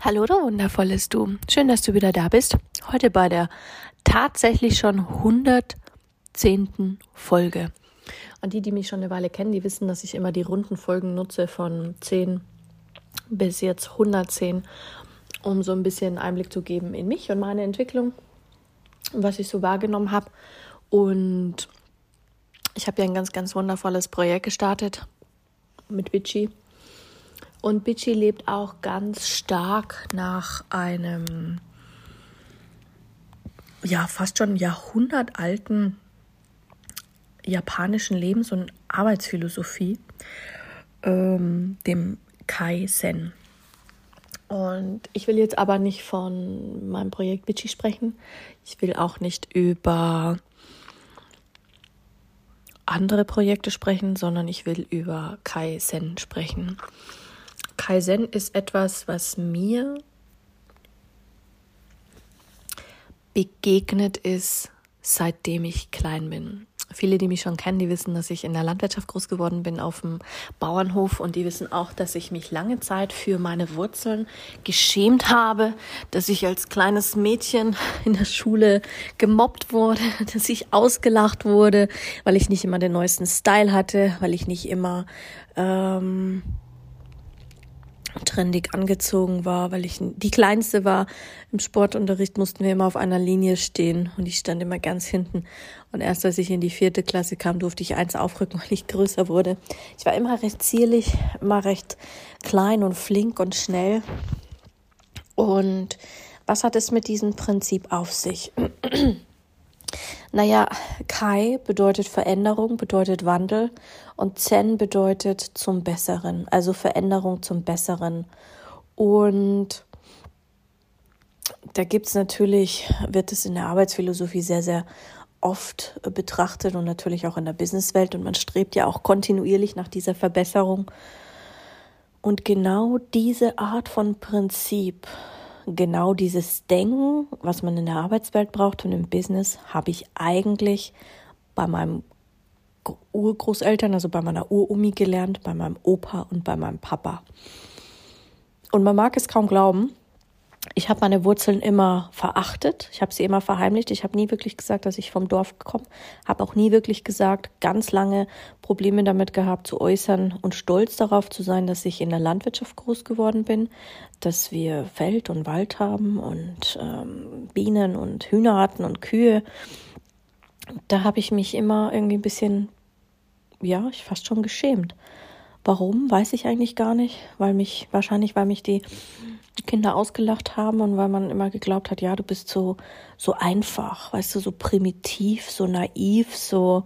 Hallo, du wundervolles Du. Schön, dass du wieder da bist. Heute bei der tatsächlich schon 110. Folge. Und die, die mich schon eine Weile kennen, die wissen, dass ich immer die runden Folgen nutze von 10 bis jetzt 110, um so ein bisschen Einblick zu geben in mich und meine Entwicklung, was ich so wahrgenommen habe. Und ich habe ja ein ganz, ganz wundervolles Projekt gestartet mit Vichy und Bichi lebt auch ganz stark nach einem, ja, fast schon jahrhundertalten japanischen Lebens- und Arbeitsphilosophie, ähm, dem Kai-Sen. Und ich will jetzt aber nicht von meinem Projekt Bichi sprechen. Ich will auch nicht über andere Projekte sprechen, sondern ich will über Kai Sen sprechen. Kaizen ist etwas, was mir begegnet ist, seitdem ich klein bin. Viele, die mich schon kennen, die wissen, dass ich in der Landwirtschaft groß geworden bin, auf dem Bauernhof. Und die wissen auch, dass ich mich lange Zeit für meine Wurzeln geschämt habe, dass ich als kleines Mädchen in der Schule gemobbt wurde, dass ich ausgelacht wurde, weil ich nicht immer den neuesten Style hatte, weil ich nicht immer ähm, trendig angezogen war, weil ich die kleinste war. Im Sportunterricht mussten wir immer auf einer Linie stehen und ich stand immer ganz hinten. Und erst als ich in die vierte Klasse kam, durfte ich eins aufrücken, weil ich größer wurde. Ich war immer recht zierlich, immer recht klein und flink und schnell. Und was hat es mit diesem Prinzip auf sich? Naja, Kai bedeutet Veränderung, bedeutet Wandel und Zen bedeutet zum Besseren, also Veränderung zum Besseren. Und da gibt es natürlich, wird es in der Arbeitsphilosophie sehr, sehr oft betrachtet und natürlich auch in der Businesswelt und man strebt ja auch kontinuierlich nach dieser Verbesserung. Und genau diese Art von Prinzip genau dieses Denken, was man in der Arbeitswelt braucht und im Business, habe ich eigentlich bei meinem Urgroßeltern, also bei meiner Urumi gelernt, bei meinem Opa und bei meinem Papa. Und man mag es kaum glauben, ich habe meine Wurzeln immer verachtet. Ich habe sie immer verheimlicht. Ich habe nie wirklich gesagt, dass ich vom Dorf komme. Habe auch nie wirklich gesagt, ganz lange Probleme damit gehabt zu äußern und stolz darauf zu sein, dass ich in der Landwirtschaft groß geworden bin, dass wir Feld und Wald haben und ähm, Bienen und Hühner hatten und Kühe. Da habe ich mich immer irgendwie ein bisschen, ja, ich fast schon geschämt. Warum, weiß ich eigentlich gar nicht, weil mich, wahrscheinlich, weil mich die Kinder ausgelacht haben und weil man immer geglaubt hat, ja, du bist so, so einfach, weißt du, so primitiv, so naiv, so,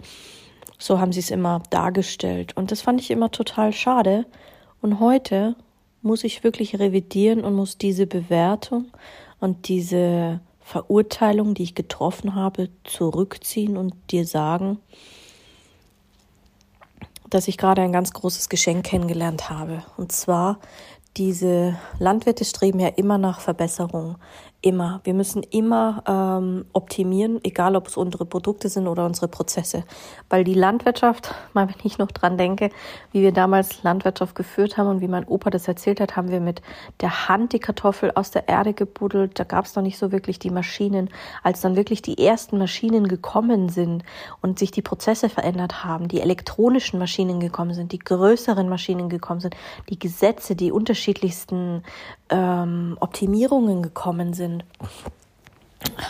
so haben sie es immer dargestellt. Und das fand ich immer total schade. Und heute muss ich wirklich revidieren und muss diese Bewertung und diese Verurteilung, die ich getroffen habe, zurückziehen und dir sagen, dass ich gerade ein ganz großes Geschenk kennengelernt habe. Und zwar diese Landwirte streben ja immer nach Verbesserung. Immer. Wir müssen immer ähm, optimieren, egal ob es unsere Produkte sind oder unsere Prozesse. Weil die Landwirtschaft, mal wenn ich noch dran denke, wie wir damals Landwirtschaft geführt haben und wie mein Opa das erzählt hat, haben wir mit der Hand die Kartoffel aus der Erde gebuddelt. Da gab es noch nicht so wirklich die Maschinen. Als dann wirklich die ersten Maschinen gekommen sind und sich die Prozesse verändert haben, die elektronischen Maschinen gekommen sind, die größeren Maschinen gekommen sind, die Gesetze, die unterschiedlichsten ähm, Optimierungen gekommen sind,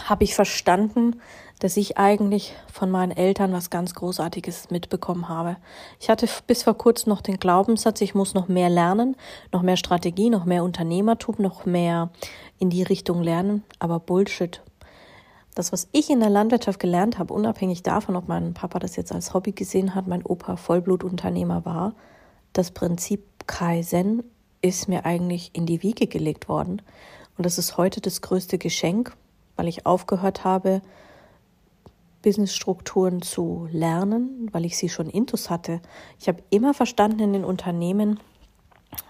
habe ich verstanden, dass ich eigentlich von meinen Eltern was ganz Großartiges mitbekommen habe. Ich hatte bis vor kurzem noch den Glaubenssatz, ich muss noch mehr lernen, noch mehr Strategie, noch mehr Unternehmertum, noch mehr in die Richtung lernen, aber Bullshit. Das, was ich in der Landwirtschaft gelernt habe, unabhängig davon, ob mein Papa das jetzt als Hobby gesehen hat, mein Opa Vollblutunternehmer war, das Prinzip Kaizen ist mir eigentlich in die Wiege gelegt worden. Und das ist heute das größte Geschenk, weil ich aufgehört habe, Businessstrukturen zu lernen, weil ich sie schon intus hatte. Ich habe immer verstanden in den Unternehmen,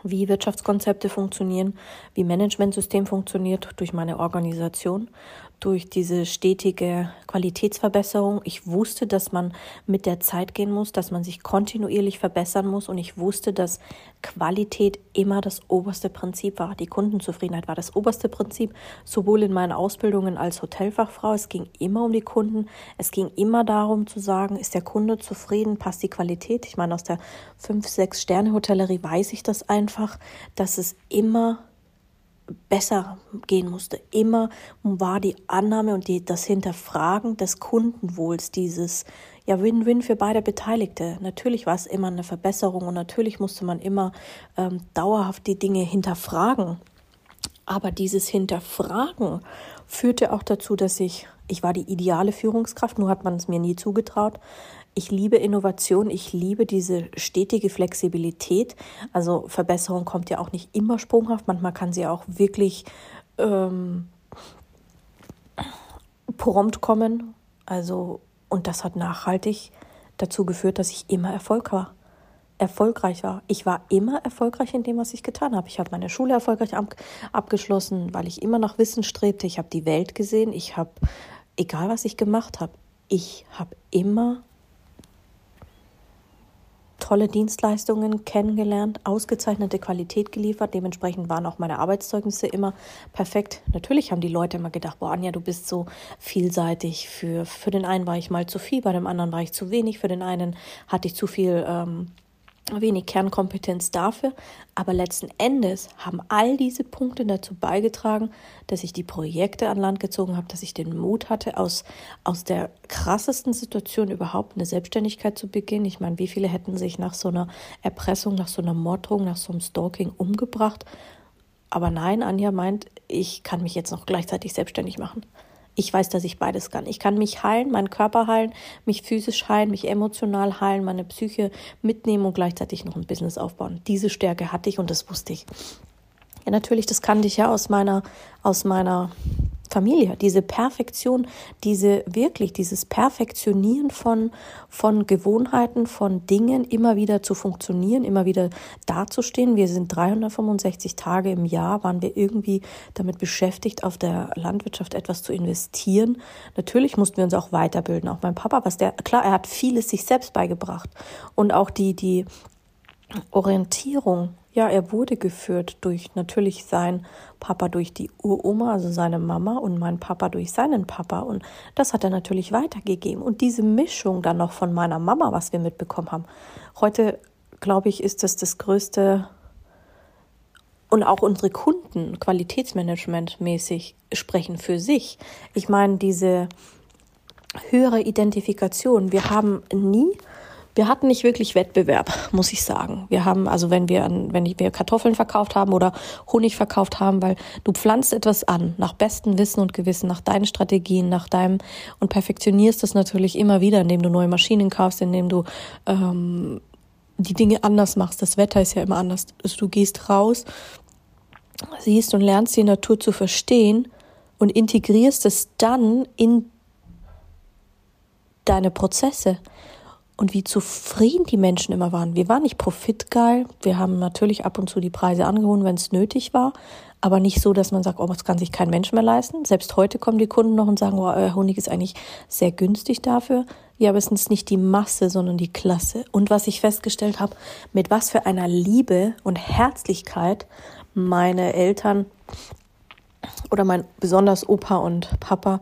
wie Wirtschaftskonzepte funktionieren, wie Managementsystem funktioniert durch meine Organisation durch diese stetige Qualitätsverbesserung. Ich wusste, dass man mit der Zeit gehen muss, dass man sich kontinuierlich verbessern muss und ich wusste, dass Qualität immer das oberste Prinzip war. Die Kundenzufriedenheit war das oberste Prinzip, sowohl in meinen Ausbildungen als Hotelfachfrau. Es ging immer um die Kunden. Es ging immer darum zu sagen, ist der Kunde zufrieden, passt die Qualität. Ich meine, aus der 5, 6 Sterne Hotellerie weiß ich das einfach, dass es immer besser gehen musste. Immer war die Annahme und die, das Hinterfragen des Kundenwohls, dieses ja Win-Win für beide Beteiligte. Natürlich war es immer eine Verbesserung und natürlich musste man immer ähm, dauerhaft die Dinge hinterfragen. Aber dieses Hinterfragen führte auch dazu, dass ich, ich war die ideale Führungskraft, nur hat man es mir nie zugetraut. Ich liebe Innovation, ich liebe diese stetige Flexibilität. Also Verbesserung kommt ja auch nicht immer sprunghaft, manchmal kann sie auch wirklich ähm, prompt kommen. Also, und das hat nachhaltig dazu geführt, dass ich immer Erfolg war. Erfolgreich war. Ich war immer erfolgreich in dem, was ich getan habe. Ich habe meine Schule erfolgreich ab abgeschlossen, weil ich immer nach Wissen strebte. Ich habe die Welt gesehen. Ich habe, egal was ich gemacht habe, ich habe immer tolle Dienstleistungen kennengelernt, ausgezeichnete Qualität geliefert. Dementsprechend waren auch meine Arbeitszeugnisse immer perfekt. Natürlich haben die Leute immer gedacht, boah, Anja, du bist so vielseitig. Für, für den einen war ich mal zu viel, bei dem anderen war ich zu wenig, für den einen hatte ich zu viel ähm, wenig Kernkompetenz dafür, aber letzten Endes haben all diese Punkte dazu beigetragen, dass ich die Projekte an Land gezogen habe, dass ich den Mut hatte, aus, aus der krassesten Situation überhaupt eine Selbstständigkeit zu beginnen. Ich meine, wie viele hätten sich nach so einer Erpressung, nach so einer Morddrohung, nach so einem Stalking umgebracht? Aber nein, Anja meint, ich kann mich jetzt noch gleichzeitig selbstständig machen. Ich weiß, dass ich beides kann. Ich kann mich heilen, meinen Körper heilen, mich physisch heilen, mich emotional heilen, meine Psyche mitnehmen und gleichzeitig noch ein Business aufbauen. Diese Stärke hatte ich und das wusste ich. Ja, natürlich, das kannte ich ja aus meiner, aus meiner Familie, diese Perfektion, diese wirklich, dieses Perfektionieren von, von Gewohnheiten, von Dingen, immer wieder zu funktionieren, immer wieder dazustehen. Wir sind 365 Tage im Jahr, waren wir irgendwie damit beschäftigt, auf der Landwirtschaft etwas zu investieren. Natürlich mussten wir uns auch weiterbilden, auch mein Papa, was der, klar, er hat vieles sich selbst beigebracht und auch die, die Orientierung ja, er wurde geführt durch natürlich sein Papa durch die Uroma, also seine Mama und mein Papa durch seinen Papa und das hat er natürlich weitergegeben und diese Mischung dann noch von meiner Mama, was wir mitbekommen haben. Heute glaube ich, ist das das größte und auch unsere Kunden Qualitätsmanagement mäßig sprechen für sich. Ich meine, diese höhere Identifikation, wir haben nie wir hatten nicht wirklich Wettbewerb, muss ich sagen. Wir haben, also wenn wir, wenn wir Kartoffeln verkauft haben oder Honig verkauft haben, weil du pflanzt etwas an, nach bestem Wissen und Gewissen, nach deinen Strategien, nach deinem und perfektionierst das natürlich immer wieder, indem du neue Maschinen kaufst, indem du ähm, die Dinge anders machst. Das Wetter ist ja immer anders. Also du gehst raus, siehst und lernst die Natur zu verstehen und integrierst es dann in deine Prozesse und wie zufrieden die Menschen immer waren. Wir waren nicht profitgeil. Wir haben natürlich ab und zu die Preise angehoben, wenn es nötig war, aber nicht so, dass man sagt, oh, das kann sich kein Mensch mehr leisten. Selbst heute kommen die Kunden noch und sagen, oh, euer Honig ist eigentlich sehr günstig dafür. Ja, aber es ist nicht die Masse, sondern die Klasse. Und was ich festgestellt habe, mit was für einer Liebe und Herzlichkeit meine Eltern oder mein besonders Opa und Papa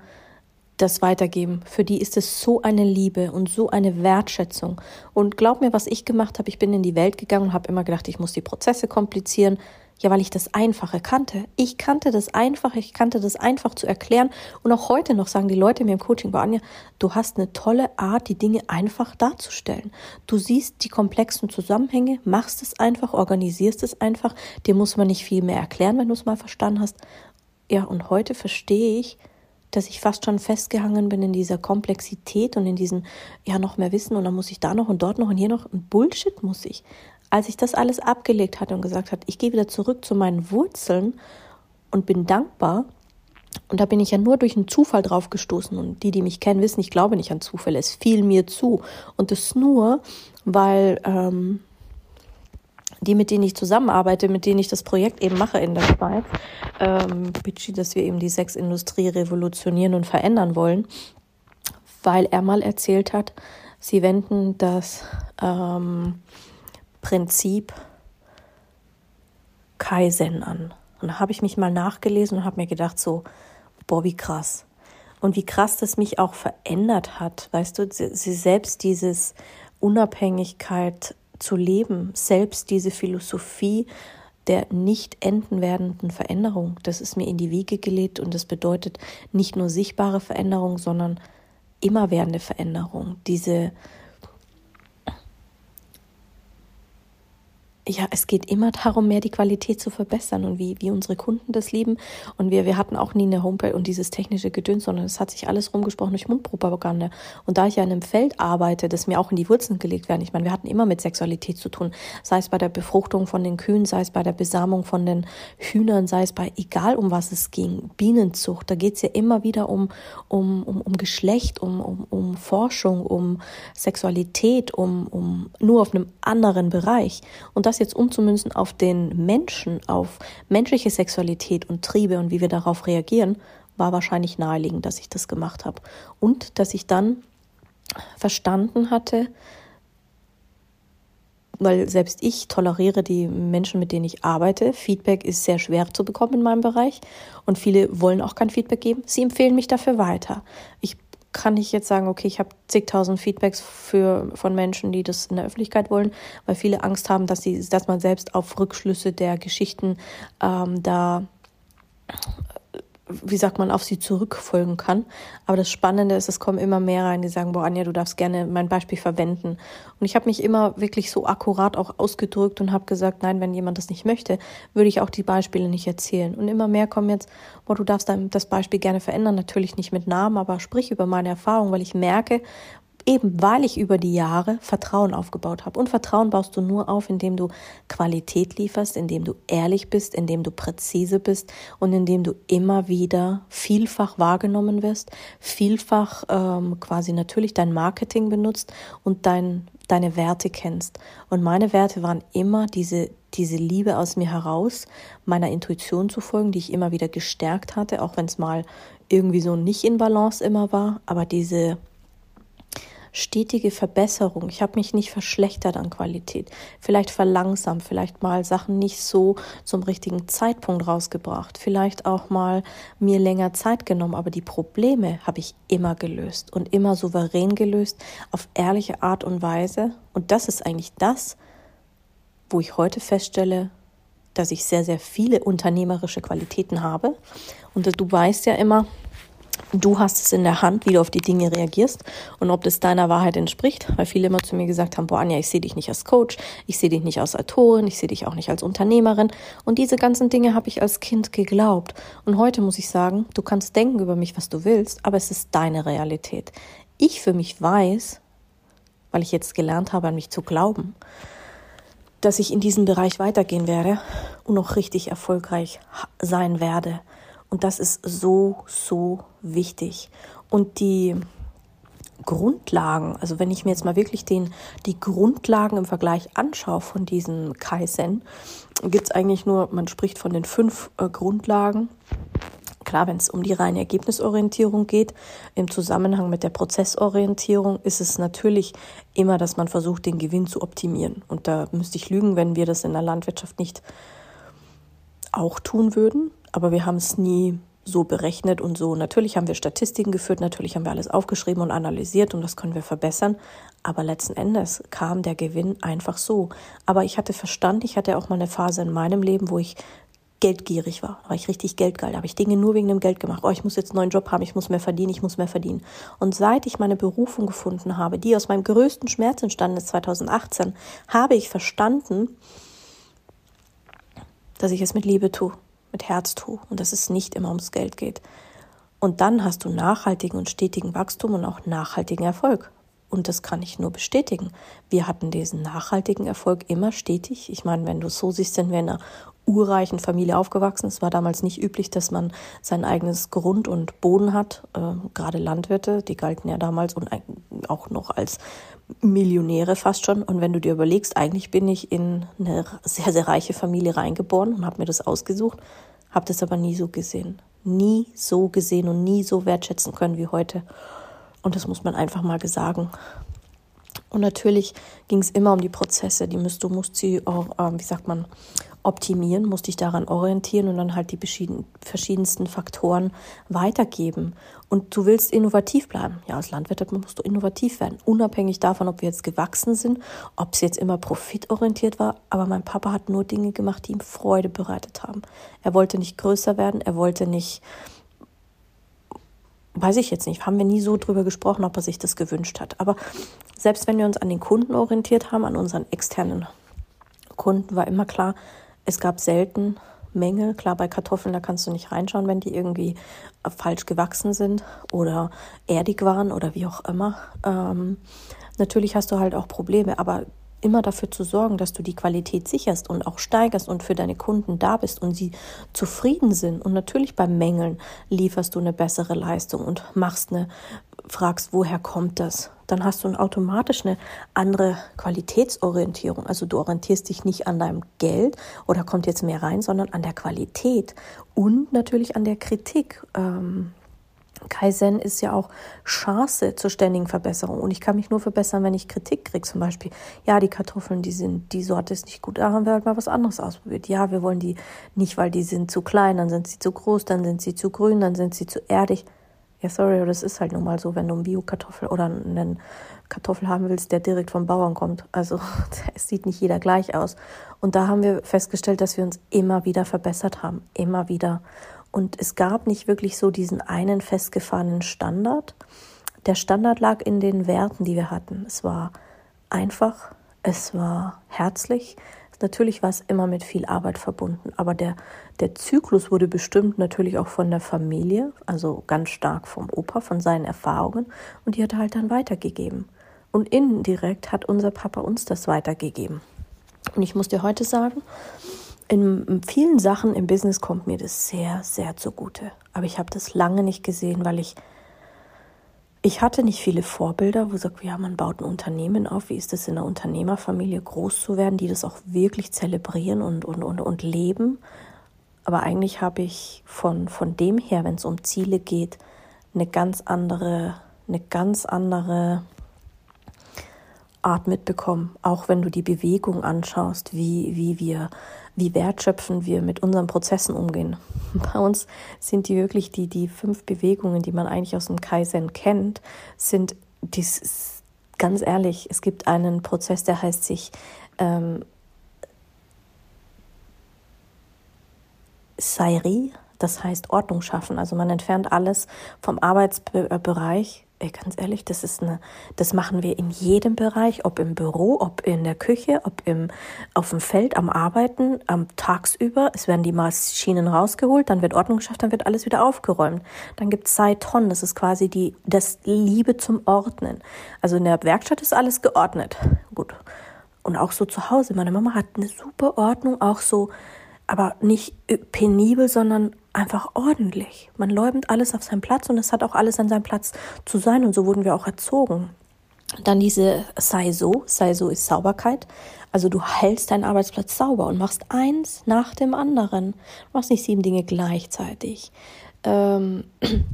das weitergeben. Für die ist es so eine Liebe und so eine Wertschätzung. Und glaub mir, was ich gemacht habe, ich bin in die Welt gegangen und habe immer gedacht, ich muss die Prozesse komplizieren. Ja, weil ich das Einfache kannte. Ich kannte das Einfache, ich kannte das einfach zu erklären. Und auch heute noch sagen die Leute mir im Coaching, bei Anja, du hast eine tolle Art, die Dinge einfach darzustellen. Du siehst die komplexen Zusammenhänge, machst es einfach, organisierst es einfach. Dir muss man nicht viel mehr erklären, wenn du es mal verstanden hast. Ja, und heute verstehe ich, dass ich fast schon festgehangen bin in dieser Komplexität und in diesen, ja, noch mehr Wissen und dann muss ich da noch und dort noch und hier noch und Bullshit muss ich. Als ich das alles abgelegt hatte und gesagt hat, ich gehe wieder zurück zu meinen Wurzeln und bin dankbar. Und da bin ich ja nur durch einen Zufall drauf gestoßen. Und die, die mich kennen, wissen, ich glaube nicht an Zufälle. Es fiel mir zu. Und das nur, weil ähm, die, mit denen ich zusammenarbeite, mit denen ich das Projekt eben mache in der Schweiz, ähm, dass wir eben die Sexindustrie revolutionieren und verändern wollen, weil er mal erzählt hat, sie wenden das ähm, Prinzip Kaizen an. Und da habe ich mich mal nachgelesen und habe mir gedacht, so, boah, wie krass. Und wie krass das mich auch verändert hat, weißt du, sie, sie selbst dieses Unabhängigkeit zu leben, selbst diese Philosophie der nicht enden werdenden Veränderung, das ist mir in die Wiege gelegt und das bedeutet nicht nur sichtbare Veränderung, sondern immerwährende Veränderung. Diese ja, es geht immer darum, mehr die Qualität zu verbessern und wie, wie unsere Kunden das lieben. Und wir, wir hatten auch nie eine Homepage und dieses technische Gedöns, sondern es hat sich alles rumgesprochen durch Mundpropaganda. Und da ich ja in einem Feld arbeite, das mir auch in die Wurzeln gelegt werden, ich meine, wir hatten immer mit Sexualität zu tun, sei es bei der Befruchtung von den Kühen, sei es bei der Besamung von den Hühnern, sei es bei, egal um was es ging, Bienenzucht, da geht es ja immer wieder um, um, um, um Geschlecht, um, um, um Forschung, um Sexualität, um, um nur auf einem anderen Bereich. Und das jetzt umzumünzen auf den Menschen, auf menschliche Sexualität und Triebe und wie wir darauf reagieren, war wahrscheinlich naheliegend, dass ich das gemacht habe. Und dass ich dann verstanden hatte, weil selbst ich toleriere die Menschen, mit denen ich arbeite. Feedback ist sehr schwer zu bekommen in meinem Bereich und viele wollen auch kein Feedback geben. Sie empfehlen mich dafür weiter. Ich kann ich jetzt sagen, okay, ich habe zigtausend Feedbacks für, von Menschen, die das in der Öffentlichkeit wollen, weil viele Angst haben, dass, sie, dass man selbst auf Rückschlüsse der Geschichten ähm, da wie sagt man, auf sie zurückfolgen kann. Aber das Spannende ist, es kommen immer mehr rein, die sagen, boah, Anja, du darfst gerne mein Beispiel verwenden. Und ich habe mich immer wirklich so akkurat auch ausgedrückt und habe gesagt, nein, wenn jemand das nicht möchte, würde ich auch die Beispiele nicht erzählen. Und immer mehr kommen jetzt, boah, du darfst das Beispiel gerne verändern, natürlich nicht mit Namen, aber sprich über meine Erfahrung, weil ich merke, Eben weil ich über die Jahre Vertrauen aufgebaut habe. Und Vertrauen baust du nur auf, indem du Qualität lieferst, indem du ehrlich bist, indem du präzise bist und indem du immer wieder vielfach wahrgenommen wirst, vielfach ähm, quasi natürlich dein Marketing benutzt und dein, deine Werte kennst. Und meine Werte waren immer diese, diese Liebe aus mir heraus, meiner Intuition zu folgen, die ich immer wieder gestärkt hatte, auch wenn es mal irgendwie so nicht in Balance immer war, aber diese stetige Verbesserung. Ich habe mich nicht verschlechtert an Qualität, vielleicht verlangsamt, vielleicht mal Sachen nicht so zum richtigen Zeitpunkt rausgebracht, vielleicht auch mal mir länger Zeit genommen, aber die Probleme habe ich immer gelöst und immer souverän gelöst, auf ehrliche Art und Weise. Und das ist eigentlich das, wo ich heute feststelle, dass ich sehr, sehr viele unternehmerische Qualitäten habe. Und du weißt ja immer, Du hast es in der Hand, wie du auf die Dinge reagierst und ob das deiner Wahrheit entspricht, weil viele immer zu mir gesagt haben, boah Anja, ich sehe dich nicht als Coach, ich sehe dich nicht als Autorin, ich sehe dich auch nicht als Unternehmerin und diese ganzen Dinge habe ich als Kind geglaubt und heute muss ich sagen, du kannst denken über mich, was du willst, aber es ist deine Realität. Ich für mich weiß, weil ich jetzt gelernt habe, an mich zu glauben, dass ich in diesem Bereich weitergehen werde und noch richtig erfolgreich sein werde. Und das ist so, so wichtig. Und die Grundlagen, also wenn ich mir jetzt mal wirklich den, die Grundlagen im Vergleich anschaue von diesem Kaizen, gibt es eigentlich nur, man spricht von den fünf äh, Grundlagen. Klar, wenn es um die reine Ergebnisorientierung geht, im Zusammenhang mit der Prozessorientierung ist es natürlich immer, dass man versucht, den Gewinn zu optimieren. Und da müsste ich lügen, wenn wir das in der Landwirtschaft nicht auch tun würden aber wir haben es nie so berechnet und so. Natürlich haben wir Statistiken geführt, natürlich haben wir alles aufgeschrieben und analysiert und das können wir verbessern. Aber letzten Endes kam der Gewinn einfach so. Aber ich hatte Verstand, ich hatte auch mal eine Phase in meinem Leben, wo ich geldgierig war, war ich richtig geldgeil, da habe ich Dinge nur wegen dem Geld gemacht. Oh, ich muss jetzt einen neuen Job haben, ich muss mehr verdienen, ich muss mehr verdienen. Und seit ich meine Berufung gefunden habe, die aus meinem größten Schmerz entstanden ist 2018, habe ich verstanden, dass ich es mit Liebe tue mit Herz tue und dass es nicht immer ums Geld geht. Und dann hast du nachhaltigen und stetigen Wachstum und auch nachhaltigen Erfolg. Und das kann ich nur bestätigen. Wir hatten diesen nachhaltigen Erfolg immer stetig. Ich meine, wenn du es so siehst, sind wir in einer urreichen Familie aufgewachsen. Es war damals nicht üblich, dass man sein eigenes Grund und Boden hat. Äh, gerade Landwirte, die galten ja damals und auch noch als Millionäre fast schon. Und wenn du dir überlegst, eigentlich bin ich in eine sehr, sehr reiche Familie reingeboren und habe mir das ausgesucht, habe das aber nie so gesehen. Nie so gesehen und nie so wertschätzen können wie heute. Und das muss man einfach mal sagen. Und natürlich ging es immer um die Prozesse. Die musst, du musst sie auch, äh, wie sagt man, optimieren, musst dich daran orientieren und dann halt die verschiedensten Faktoren weitergeben. Und du willst innovativ bleiben. Ja, als Landwirt musst du innovativ werden, unabhängig davon, ob wir jetzt gewachsen sind, ob es jetzt immer profitorientiert war. Aber mein Papa hat nur Dinge gemacht, die ihm Freude bereitet haben. Er wollte nicht größer werden, er wollte nicht weiß ich jetzt nicht, haben wir nie so drüber gesprochen, ob er sich das gewünscht hat. Aber selbst wenn wir uns an den Kunden orientiert haben, an unseren externen Kunden, war immer klar, es gab selten Mängel. Klar, bei Kartoffeln, da kannst du nicht reinschauen, wenn die irgendwie falsch gewachsen sind oder erdig waren oder wie auch immer. Ähm, natürlich hast du halt auch Probleme, aber immer dafür zu sorgen, dass du die Qualität sicherst und auch steigerst und für deine Kunden da bist und sie zufrieden sind. Und natürlich beim Mängeln lieferst du eine bessere Leistung und machst eine, fragst, woher kommt das? Dann hast du automatisch eine andere Qualitätsorientierung. Also du orientierst dich nicht an deinem Geld oder kommt jetzt mehr rein, sondern an der Qualität und natürlich an der Kritik. Ähm, Kaizen ist ja auch Chance zur ständigen Verbesserung. Und ich kann mich nur verbessern, wenn ich Kritik kriege. Zum Beispiel, ja, die Kartoffeln, die sind, die Sorte ist nicht gut, da haben wir halt mal was anderes ausprobiert. Ja, wir wollen die nicht, weil die sind zu klein, dann sind sie zu groß, dann sind sie zu grün, dann sind sie zu erdig. Ja, sorry, aber das ist halt nun mal so, wenn du einen Bio-Kartoffel oder einen Kartoffel haben willst, der direkt vom Bauern kommt. Also es sieht nicht jeder gleich aus. Und da haben wir festgestellt, dass wir uns immer wieder verbessert haben. Immer wieder. Und es gab nicht wirklich so diesen einen festgefahrenen Standard. Der Standard lag in den Werten, die wir hatten. Es war einfach, es war herzlich. Natürlich war es immer mit viel Arbeit verbunden, aber der, der Zyklus wurde bestimmt natürlich auch von der Familie, also ganz stark vom Opa, von seinen Erfahrungen und die hat er halt dann weitergegeben. Und indirekt hat unser Papa uns das weitergegeben. Und ich muss dir heute sagen, in vielen Sachen im Business kommt mir das sehr, sehr zugute. Aber ich habe das lange nicht gesehen, weil ich ich hatte nicht viele Vorbilder, wo sagt, ja, man baut ein Unternehmen auf. Wie ist es in einer Unternehmerfamilie groß zu werden, die das auch wirklich zelebrieren und, und, und, und leben? Aber eigentlich habe ich von, von dem her, wenn es um Ziele geht, eine ganz andere, eine ganz andere Art mitbekommen. Auch wenn du die Bewegung anschaust, wie, wie wir wie wertschöpfend wir mit unseren Prozessen umgehen. Bei uns sind die wirklich die, die fünf Bewegungen, die man eigentlich aus dem Kaizen kennt, sind dies, ganz ehrlich, es gibt einen Prozess, der heißt sich ähm, Sairi, das heißt Ordnung schaffen. Also man entfernt alles vom Arbeitsbereich Ey, ganz ehrlich, das ist eine, das machen wir in jedem Bereich, ob im Büro, ob in der Küche, ob im, auf dem Feld, am Arbeiten, am tagsüber. Es werden die Maschinen rausgeholt, dann wird Ordnung geschafft, dann wird alles wieder aufgeräumt. Dann gibt es Saiton, das ist quasi die, das Liebe zum Ordnen. Also in der Werkstatt ist alles geordnet. Gut. Und auch so zu Hause. Meine Mama hat eine super Ordnung, auch so, aber nicht penibel, sondern einfach ordentlich. Man läumt alles auf seinen Platz und es hat auch alles an seinem Platz zu sein und so wurden wir auch erzogen. Dann diese sei so, sei so ist Sauberkeit. Also du hältst deinen Arbeitsplatz sauber und machst eins nach dem anderen. Du machst nicht sieben Dinge gleichzeitig. Ähm,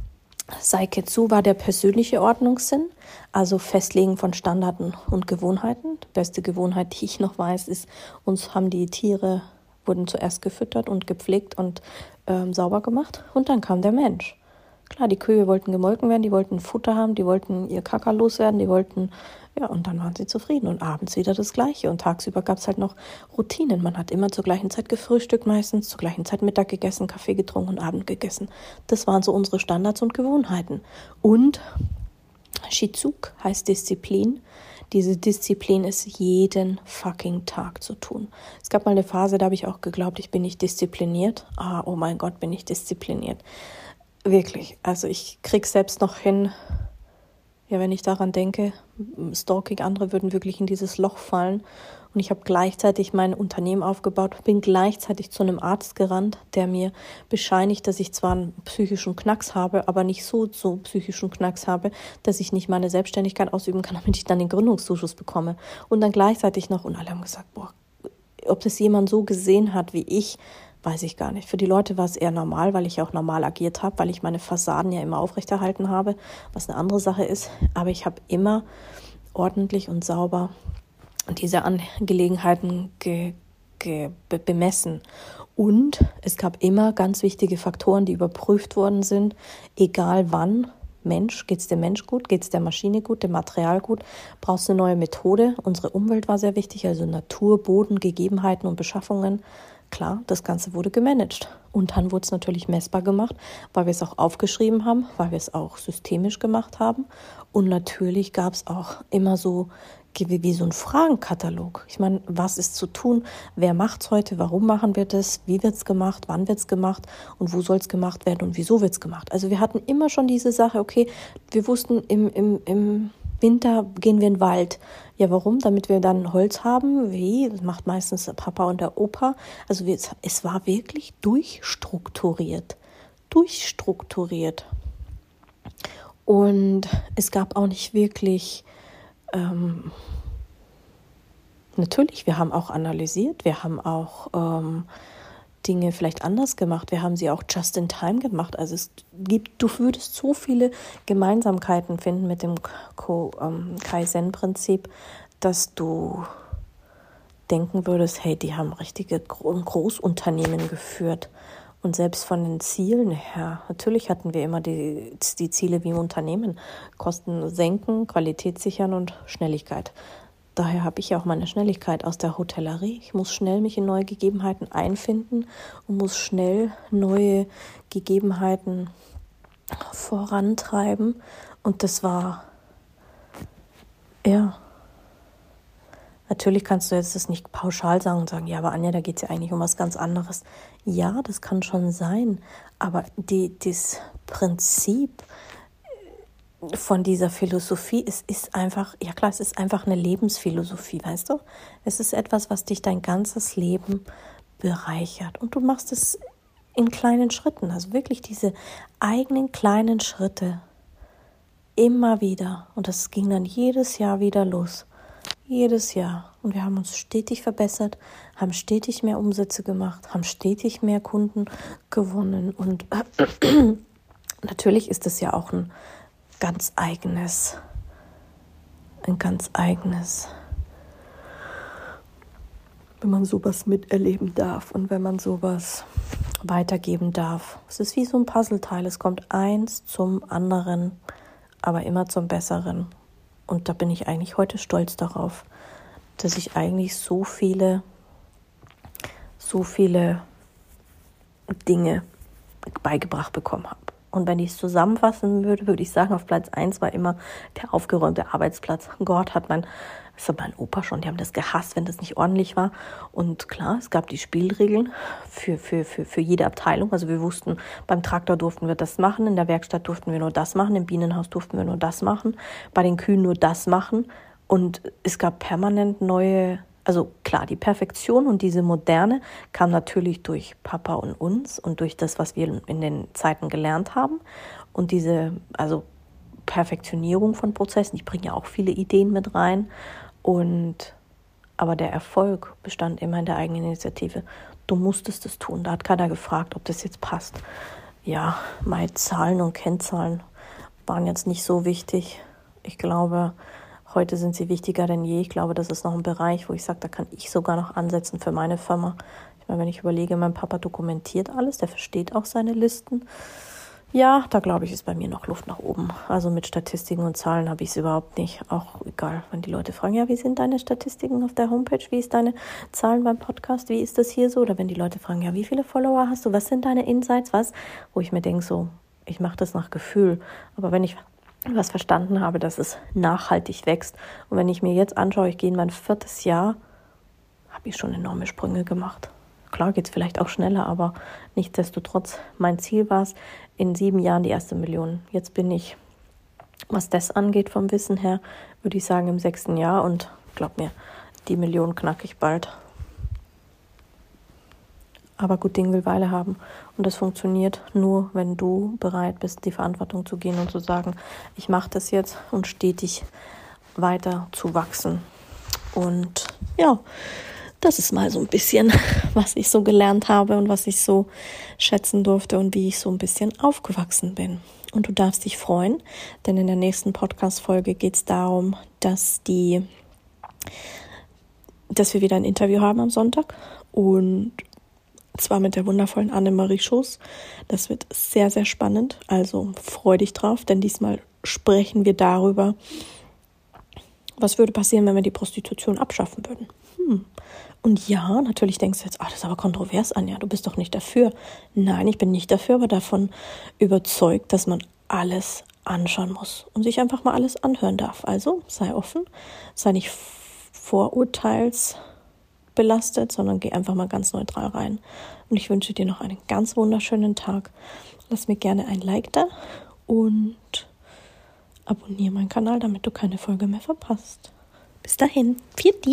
Saiketsu war der persönliche Ordnungssinn, also Festlegen von Standarten und Gewohnheiten. Die beste Gewohnheit, die ich noch weiß, ist, uns haben die Tiere wurden zuerst gefüttert und gepflegt und ähm, sauber gemacht und dann kam der Mensch. Klar, die Kühe wollten gemolken werden, die wollten Futter haben, die wollten ihr Kaka loswerden, die wollten, ja, und dann waren sie zufrieden. Und abends wieder das Gleiche. Und tagsüber gab es halt noch Routinen. Man hat immer zur gleichen Zeit gefrühstückt, meistens zur gleichen Zeit Mittag gegessen, Kaffee getrunken und Abend gegessen. Das waren so unsere Standards und Gewohnheiten. Und Shizuk heißt Disziplin. Diese Disziplin ist jeden fucking Tag zu tun. Es gab mal eine Phase, da habe ich auch geglaubt, ich bin nicht diszipliniert. Ah, oh mein Gott, bin ich diszipliniert. Wirklich. Also ich krieg selbst noch hin, Ja, wenn ich daran denke, Stalking, andere würden wirklich in dieses Loch fallen. Und ich habe gleichzeitig mein Unternehmen aufgebaut, bin gleichzeitig zu einem Arzt gerannt, der mir bescheinigt, dass ich zwar einen psychischen Knacks habe, aber nicht so so psychischen Knacks habe, dass ich nicht meine Selbstständigkeit ausüben kann, damit ich dann den Gründungszuschuss bekomme. Und dann gleichzeitig noch, und alle haben gesagt, boah, ob das jemand so gesehen hat wie ich, weiß ich gar nicht. Für die Leute war es eher normal, weil ich auch normal agiert habe, weil ich meine Fassaden ja immer aufrechterhalten habe, was eine andere Sache ist. Aber ich habe immer ordentlich und sauber diese Angelegenheiten ge, ge, bemessen. Und es gab immer ganz wichtige Faktoren, die überprüft worden sind, egal wann. Mensch, geht es dem Mensch gut, geht es der Maschine gut, dem Material gut, brauchst du eine neue Methode. Unsere Umwelt war sehr wichtig, also Natur, Boden, Gegebenheiten und Beschaffungen. Klar, das Ganze wurde gemanagt. Und dann wurde es natürlich messbar gemacht, weil wir es auch aufgeschrieben haben, weil wir es auch systemisch gemacht haben. Und natürlich gab es auch immer so wie, wie so ein Fragenkatalog. Ich meine, was ist zu tun? Wer macht es heute? Warum machen wir das? Wie wird es gemacht? Wann wird es gemacht? Und wo soll es gemacht werden? Und wieso wird es gemacht? Also wir hatten immer schon diese Sache, okay, wir wussten im, im, im Winter gehen wir in den Wald. Ja, warum? Damit wir dann Holz haben. Wie? Das macht meistens der Papa und der Opa. Also wir, es war wirklich durchstrukturiert. Durchstrukturiert. Und es gab auch nicht wirklich, ähm, natürlich, wir haben auch analysiert, wir haben auch ähm, Dinge vielleicht anders gemacht. Wir haben sie auch just in time gemacht. Also es gibt, du würdest so viele Gemeinsamkeiten finden mit dem ähm, Kaizen-Prinzip, dass du denken würdest, hey, die haben richtige Großunternehmen geführt. Und selbst von den Zielen her, natürlich hatten wir immer die, die Ziele wie im Unternehmen. Kosten senken, Qualität sichern und Schnelligkeit. Daher habe ich ja auch meine Schnelligkeit aus der Hotellerie. Ich muss schnell mich in neue Gegebenheiten einfinden und muss schnell neue Gegebenheiten vorantreiben. Und das war, ja, natürlich kannst du jetzt das nicht pauschal sagen und sagen, ja, aber Anja, da geht es ja eigentlich um was ganz anderes. Ja, das kann schon sein, aber die, das Prinzip, von dieser Philosophie, es ist einfach, ja klar, es ist einfach eine Lebensphilosophie, weißt du? Es ist etwas, was dich dein ganzes Leben bereichert. Und du machst es in kleinen Schritten, also wirklich diese eigenen kleinen Schritte immer wieder. Und das ging dann jedes Jahr wieder los. Jedes Jahr. Und wir haben uns stetig verbessert, haben stetig mehr Umsätze gemacht, haben stetig mehr Kunden gewonnen. Und natürlich ist das ja auch ein ganz eigenes, ein ganz eigenes, wenn man sowas miterleben darf und wenn man sowas weitergeben darf. Es ist wie so ein Puzzleteil, es kommt eins zum anderen, aber immer zum Besseren. Und da bin ich eigentlich heute stolz darauf, dass ich eigentlich so viele, so viele Dinge beigebracht bekommen habe. Und wenn ich es zusammenfassen würde, würde ich sagen, auf Platz 1 war immer der aufgeräumte Arbeitsplatz. Gott hat mein, das hat mein Opa schon, die haben das gehasst, wenn das nicht ordentlich war. Und klar, es gab die Spielregeln für, für, für, für jede Abteilung. Also wir wussten, beim Traktor durften wir das machen, in der Werkstatt durften wir nur das machen, im Bienenhaus durften wir nur das machen, bei den Kühen nur das machen. Und es gab permanent neue also klar, die Perfektion und diese Moderne kam natürlich durch Papa und uns und durch das, was wir in den Zeiten gelernt haben. Und diese, also Perfektionierung von Prozessen, ich bringe ja auch viele Ideen mit rein. Und aber der Erfolg bestand immer in der eigenen Initiative. Du musstest es tun. Da hat keiner gefragt, ob das jetzt passt. Ja, meine Zahlen und Kennzahlen waren jetzt nicht so wichtig. Ich glaube, Heute sind sie wichtiger denn je. Ich glaube, das ist noch ein Bereich, wo ich sage, da kann ich sogar noch ansetzen für meine Firma. Ich meine, wenn ich überlege, mein Papa dokumentiert alles, der versteht auch seine Listen. Ja, da glaube ich, ist bei mir noch Luft nach oben. Also mit Statistiken und Zahlen habe ich es überhaupt nicht. Auch egal, wenn die Leute fragen, ja, wie sind deine Statistiken auf der Homepage? Wie ist deine Zahlen beim Podcast? Wie ist das hier so? Oder wenn die Leute fragen, ja, wie viele Follower hast du? Was sind deine Insights? Was? Wo ich mir denke, so, ich mache das nach Gefühl. Aber wenn ich was verstanden habe, dass es nachhaltig wächst. Und wenn ich mir jetzt anschaue, ich gehe in mein viertes Jahr, habe ich schon enorme Sprünge gemacht. Klar geht es vielleicht auch schneller, aber nichtsdestotrotz, mein Ziel war es, in sieben Jahren die erste Million. Jetzt bin ich Was das angeht vom Wissen her, würde ich sagen im sechsten Jahr und glaub mir, die Million knack ich bald. Aber gut Ding will Weile haben. Und das funktioniert nur, wenn du bereit bist, die Verantwortung zu gehen und zu sagen, ich mache das jetzt und stetig weiter zu wachsen. Und ja, das ist mal so ein bisschen, was ich so gelernt habe und was ich so schätzen durfte und wie ich so ein bisschen aufgewachsen bin. Und du darfst dich freuen, denn in der nächsten Podcast-Folge geht es darum, dass die, dass wir wieder ein Interview haben am Sonntag und zwar mit der wundervollen Annemarie Schuss. Das wird sehr, sehr spannend. Also freu dich drauf, denn diesmal sprechen wir darüber, was würde passieren, wenn wir die Prostitution abschaffen würden. Und ja, natürlich denkst du jetzt, ah, das ist aber kontrovers, Anja, du bist doch nicht dafür. Nein, ich bin nicht dafür, aber davon überzeugt, dass man alles anschauen muss und sich einfach mal alles anhören darf. Also sei offen, sei nicht vorurteils belastet, sondern geh einfach mal ganz neutral rein. Und ich wünsche dir noch einen ganz wunderschönen Tag. Lass mir gerne ein Like da und abonniere meinen Kanal, damit du keine Folge mehr verpasst. Bis dahin, Pfiat